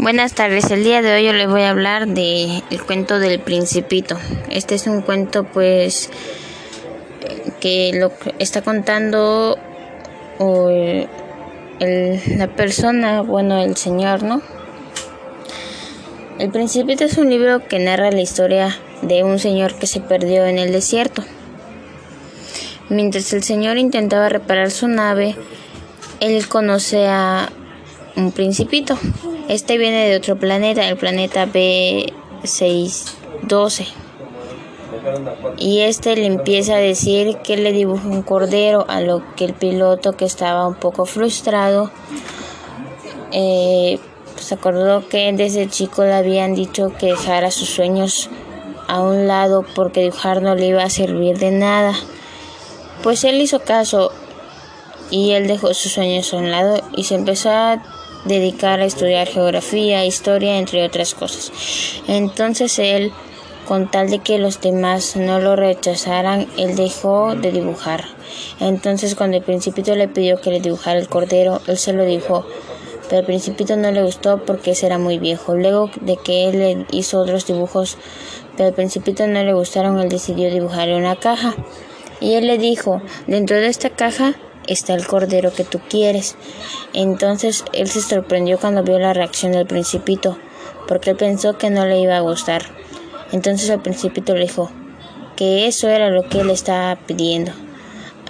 Buenas tardes, el día de hoy yo les voy a hablar de el cuento del principito. Este es un cuento pues que lo está contando la persona, bueno, el señor, ¿no? El principito es un libro que narra la historia de un señor que se perdió en el desierto. Mientras el señor intentaba reparar su nave, él conoce a un principito este viene de otro planeta, el planeta B612. Y este le empieza a decir que le dibuja un cordero, a lo que el piloto, que estaba un poco frustrado, eh, pues acordó que desde chico le habían dicho que dejara sus sueños a un lado porque dibujar no le iba a servir de nada. Pues él hizo caso y él dejó sus sueños a un lado y se empezó a dedicar a estudiar geografía, historia, entre otras cosas. Entonces él, con tal de que los demás no lo rechazaran, él dejó de dibujar. Entonces cuando el principito le pidió que le dibujara el cordero, él se lo dibujó. Pero al principito no le gustó porque ese era muy viejo. Luego de que él le hizo otros dibujos, pero al principito no le gustaron, él decidió dibujarle una caja. Y él le dijo, dentro de esta caja está el cordero que tú quieres. Entonces él se sorprendió cuando vio la reacción del principito, porque él pensó que no le iba a gustar. Entonces el principito le dijo que eso era lo que él estaba pidiendo.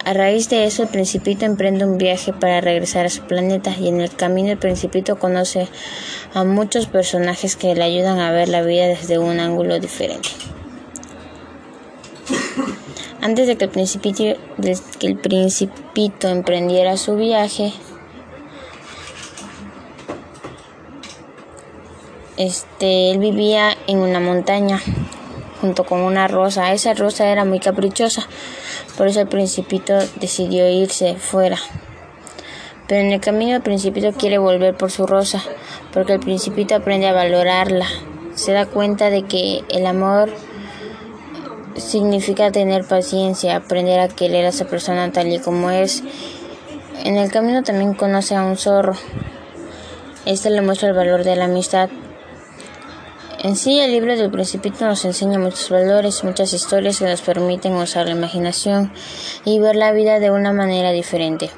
A raíz de eso el principito emprende un viaje para regresar a su planeta y en el camino el principito conoce a muchos personajes que le ayudan a ver la vida desde un ángulo diferente. Antes de que el principito, que el principito emprendiera su viaje, este, él vivía en una montaña junto con una rosa. Esa rosa era muy caprichosa, por eso el principito decidió irse fuera. Pero en el camino el principito quiere volver por su rosa, porque el principito aprende a valorarla. Se da cuenta de que el amor significa tener paciencia, aprender a querer a esa persona tal y como es. En el camino también conoce a un zorro. Este le muestra el valor de la amistad. En sí, el libro del Principito nos enseña muchos valores, muchas historias que nos permiten usar la imaginación y ver la vida de una manera diferente,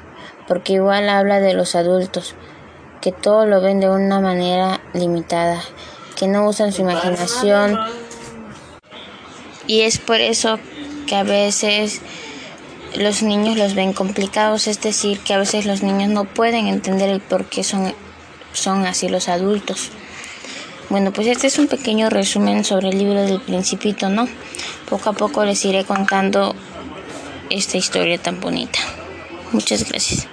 porque igual habla de los adultos, que todo lo ven de una manera limitada, que no usan su imaginación y es por eso que a veces los niños los ven complicados, es decir, que a veces los niños no pueden entender el por qué son, son así los adultos. Bueno, pues este es un pequeño resumen sobre el libro del principito, ¿no? Poco a poco les iré contando esta historia tan bonita. Muchas gracias.